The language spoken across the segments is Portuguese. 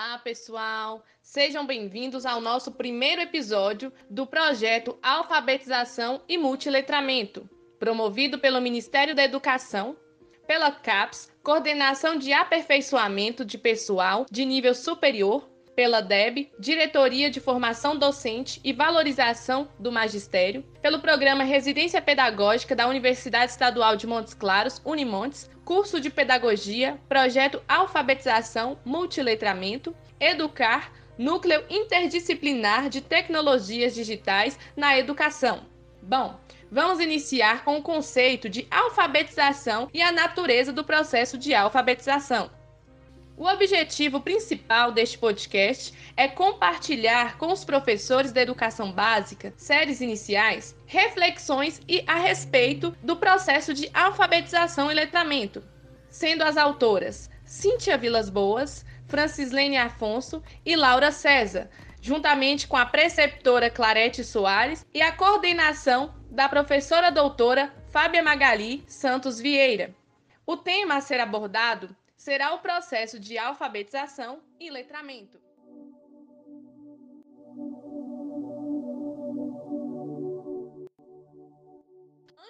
Olá, pessoal! Sejam bem-vindos ao nosso primeiro episódio do projeto Alfabetização e Multiletramento, promovido pelo Ministério da Educação, pela CAPES, Coordenação de Aperfeiçoamento de Pessoal de Nível Superior, pela DEB, Diretoria de Formação Docente e Valorização do Magistério, pelo Programa Residência Pedagógica da Universidade Estadual de Montes Claros, Unimontes, curso de Pedagogia, projeto Alfabetização, Multiletramento, Educar, Núcleo Interdisciplinar de Tecnologias Digitais na Educação. Bom, vamos iniciar com o conceito de alfabetização e a natureza do processo de alfabetização. O objetivo principal deste podcast é compartilhar com os professores da educação básica, séries iniciais, reflexões e a respeito do processo de alfabetização e letramento, sendo as autoras Cíntia Vilas Boas, Francislene Afonso e Laura César, juntamente com a preceptora Clarete Soares e a coordenação da professora doutora Fábia Magali Santos Vieira. O tema a ser abordado será o processo de alfabetização e letramento.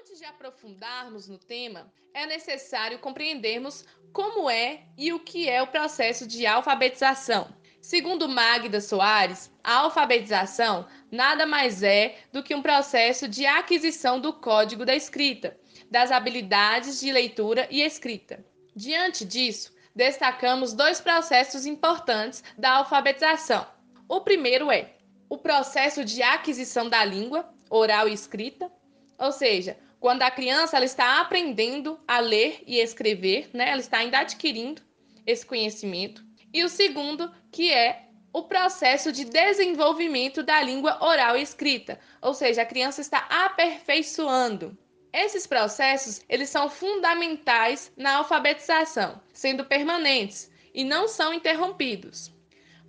Antes de aprofundarmos no tema, é necessário compreendermos como é e o que é o processo de alfabetização. Segundo Magda Soares, a alfabetização nada mais é do que um processo de aquisição do código da escrita, das habilidades de leitura e escrita. Diante disso, destacamos dois processos importantes da alfabetização. O primeiro é o processo de aquisição da língua, oral e escrita, ou seja, quando a criança ela está aprendendo a ler e escrever, né? ela está ainda adquirindo esse conhecimento. E o segundo, que é o processo de desenvolvimento da língua oral e escrita, ou seja, a criança está aperfeiçoando esses processos, eles são fundamentais na alfabetização, sendo permanentes e não são interrompidos.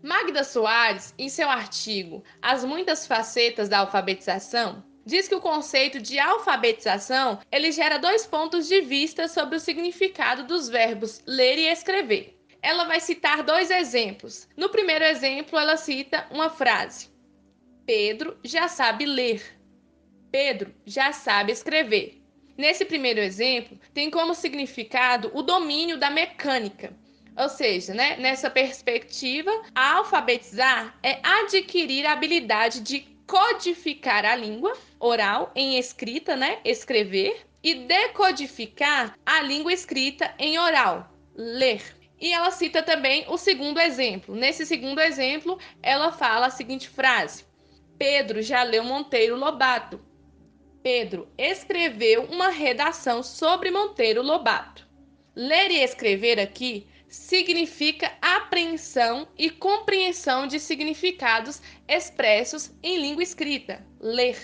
Magda Soares, em seu artigo As muitas facetas da alfabetização, diz que o conceito de alfabetização, ele gera dois pontos de vista sobre o significado dos verbos ler e escrever. Ela vai citar dois exemplos. No primeiro exemplo, ela cita uma frase: Pedro já sabe ler. Pedro já sabe escrever. Nesse primeiro exemplo, tem como significado o domínio da mecânica. Ou seja, né, nessa perspectiva, alfabetizar é adquirir a habilidade de codificar a língua oral em escrita, né, escrever, e decodificar a língua escrita em oral, ler. E ela cita também o segundo exemplo. Nesse segundo exemplo, ela fala a seguinte frase: Pedro já leu Monteiro Lobato. Pedro escreveu uma redação sobre Monteiro Lobato. Ler e escrever aqui significa apreensão e compreensão de significados expressos em língua escrita, ler,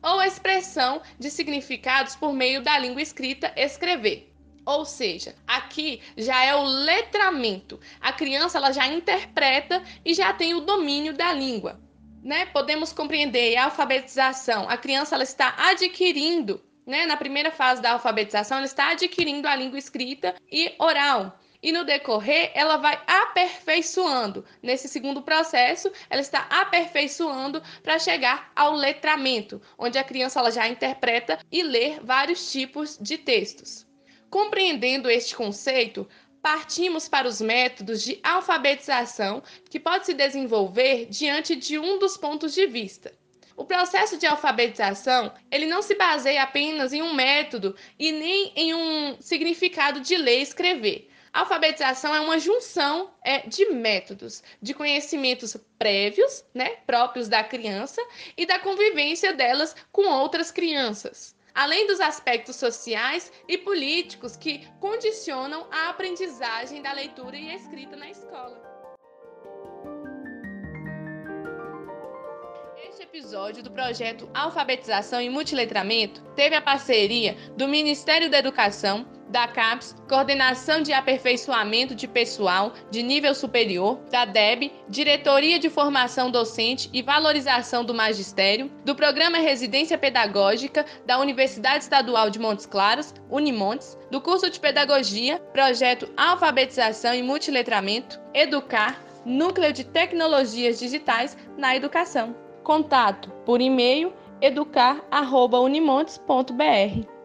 ou expressão de significados por meio da língua escrita, escrever. Ou seja, aqui já é o letramento. A criança ela já interpreta e já tem o domínio da língua né, podemos compreender a alfabetização. A criança ela está adquirindo, né, na primeira fase da alfabetização, ela está adquirindo a língua escrita e oral. E no decorrer, ela vai aperfeiçoando. Nesse segundo processo, ela está aperfeiçoando para chegar ao letramento, onde a criança ela já interpreta e lê vários tipos de textos. Compreendendo este conceito, partimos para os métodos de alfabetização que pode se desenvolver diante de um dos pontos de vista. O processo de alfabetização, ele não se baseia apenas em um método e nem em um significado de ler e escrever. A alfabetização é uma junção é, de métodos, de conhecimentos prévios, né, próprios da criança e da convivência delas com outras crianças além dos aspectos sociais e políticos que condicionam a aprendizagem da leitura e escrita na escola. Este episódio do projeto Alfabetização e Multiletramento teve a parceria do Ministério da Educação, da CAPES, Coordenação de Aperfeiçoamento de Pessoal de Nível Superior, da DEB, Diretoria de Formação Docente e Valorização do Magistério, do Programa Residência Pedagógica da Universidade Estadual de Montes Claros, Unimontes, do curso de Pedagogia, Projeto Alfabetização e Multiletramento, Educar, Núcleo de Tecnologias Digitais na Educação. Contato por e-mail educar.unimontes.br.